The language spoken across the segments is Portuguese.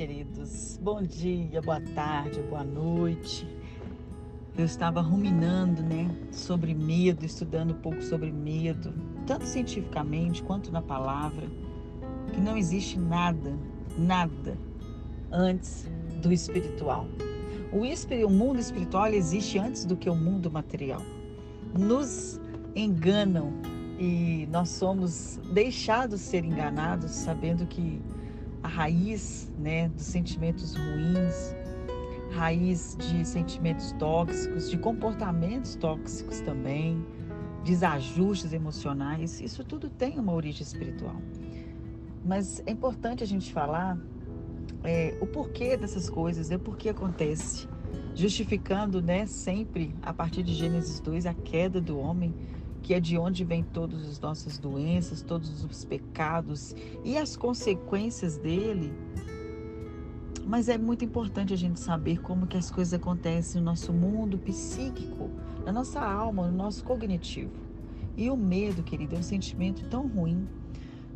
queridos. Bom dia, boa tarde, boa noite. Eu estava ruminando, né, sobre medo, estudando um pouco sobre medo, tanto cientificamente quanto na palavra, que não existe nada, nada antes do espiritual. O, o mundo espiritual existe antes do que o mundo material. Nos enganam e nós somos deixados ser enganados, sabendo que a raiz né, dos sentimentos ruins, raiz de sentimentos tóxicos, de comportamentos tóxicos também, desajustes emocionais, isso tudo tem uma origem espiritual. Mas é importante a gente falar é, o porquê dessas coisas, né? por que acontece, justificando né, sempre, a partir de Gênesis 2, a queda do homem que é de onde vem todas as nossas doenças, todos os pecados e as consequências dele. Mas é muito importante a gente saber como que as coisas acontecem no nosso mundo psíquico, na nossa alma, no nosso cognitivo. E o medo, querido, é um sentimento tão ruim,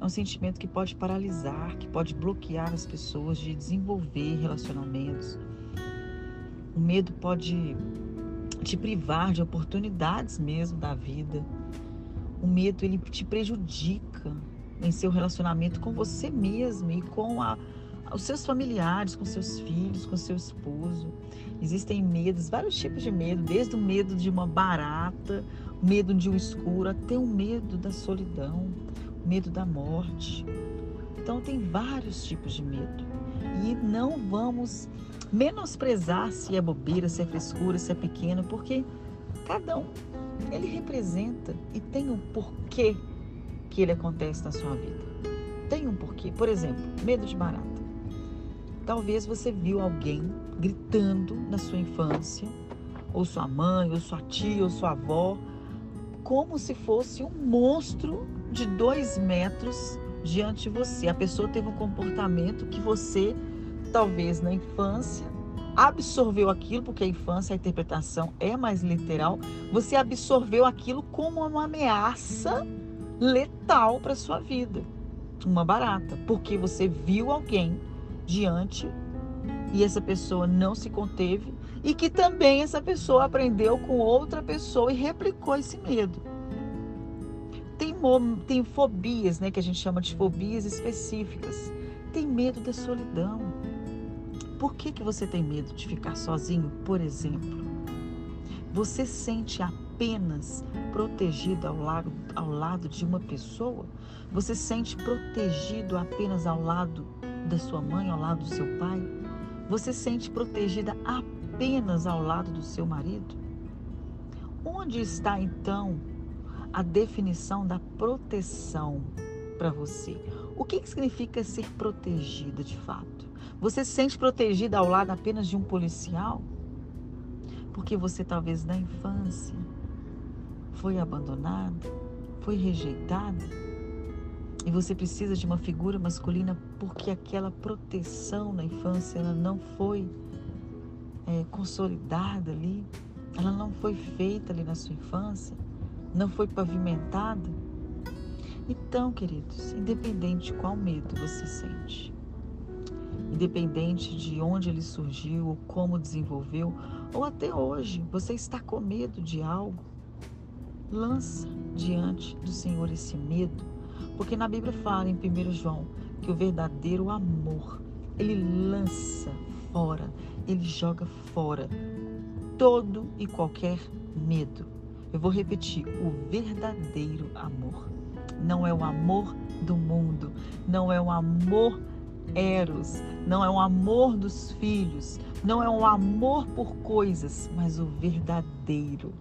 é um sentimento que pode paralisar, que pode bloquear as pessoas de desenvolver relacionamentos. O medo pode te privar de oportunidades mesmo da vida. O medo ele te prejudica em seu relacionamento com você mesmo e com a, os seus familiares, com seus filhos, com seu esposo. Existem medos, vários tipos de medo, desde o medo de uma barata, o medo de um escuro, até o medo da solidão, o medo da morte. Então tem vários tipos de medo. E não vamos menosprezar se é bobeira, se é frescura, se é pequeno, porque cada um ele representa e tem um porquê que ele acontece na sua vida. Tem um porquê. Por exemplo, medo de barata. Talvez você viu alguém gritando na sua infância, ou sua mãe, ou sua tia, ou sua avó, como se fosse um monstro de dois metros diante de você. A pessoa teve um comportamento que você talvez na infância absorveu aquilo, porque a infância, a interpretação é mais literal, você absorveu aquilo como uma ameaça letal para sua vida, uma barata, porque você viu alguém diante e essa pessoa não se conteve e que também essa pessoa aprendeu com outra pessoa e replicou esse medo. Tem, tem fobias, né, que a gente chama de fobias específicas. Tem medo da solidão por que, que você tem medo de ficar sozinho, por exemplo? Você sente apenas protegido ao lado, ao lado de uma pessoa? Você sente protegido apenas ao lado da sua mãe, ao lado do seu pai? Você sente protegida apenas ao lado do seu marido? Onde está então a definição da proteção para você? O que, que significa ser protegida de fato? Você se sente protegida ao lado apenas de um policial? Porque você talvez na infância foi abandonada, foi rejeitada e você precisa de uma figura masculina porque aquela proteção na infância ela não foi é, consolidada ali, ela não foi feita ali na sua infância, não foi pavimentada. Então, queridos, independente de qual medo você sente, independente de onde ele surgiu ou como desenvolveu, ou até hoje você está com medo de algo, lança diante do Senhor esse medo, porque na Bíblia fala em 1 João que o verdadeiro amor, ele lança fora, ele joga fora todo e qualquer medo. Eu vou repetir, o verdadeiro amor. Não é o amor do mundo, não é o amor eros, não é um amor dos filhos, não é um amor por coisas, mas o verdadeiro.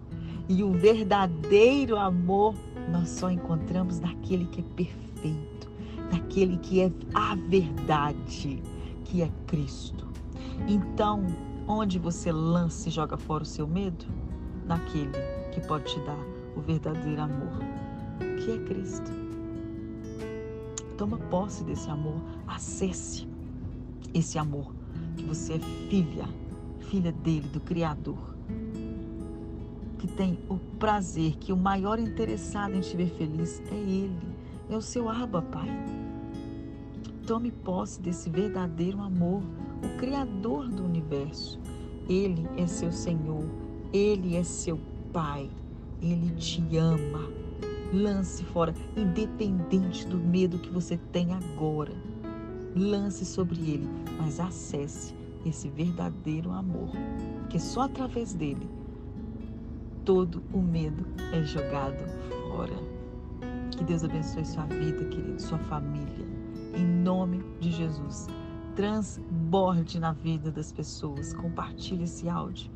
E o verdadeiro amor nós só encontramos naquele que é perfeito, naquele que é a verdade, que é Cristo. Então, onde você lança e joga fora o seu medo? Naquele que pode te dar o verdadeiro amor, que é Cristo. Toma posse desse amor, acesse esse amor, que você é filha, filha dele, do Criador, que tem o prazer, que o maior interessado em te ver feliz é Ele, é o seu Abba, Pai. Tome posse desse verdadeiro amor, o Criador do universo. Ele é seu Senhor, Ele é seu Pai, Ele te ama. Lance fora, independente do medo que você tem agora. Lance sobre Ele, mas acesse esse verdadeiro amor, que só através dele todo o medo é jogado fora. Que Deus abençoe sua vida, querido, sua família. Em nome de Jesus. Transborde na vida das pessoas. Compartilhe esse áudio.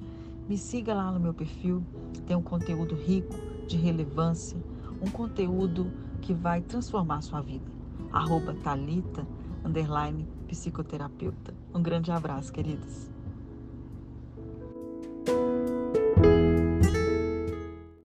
Me siga lá no meu perfil. Tem um conteúdo rico, de relevância. Um conteúdo que vai transformar sua vida. Arroba Thalita, underline, psicoterapeuta. Um grande abraço, queridos.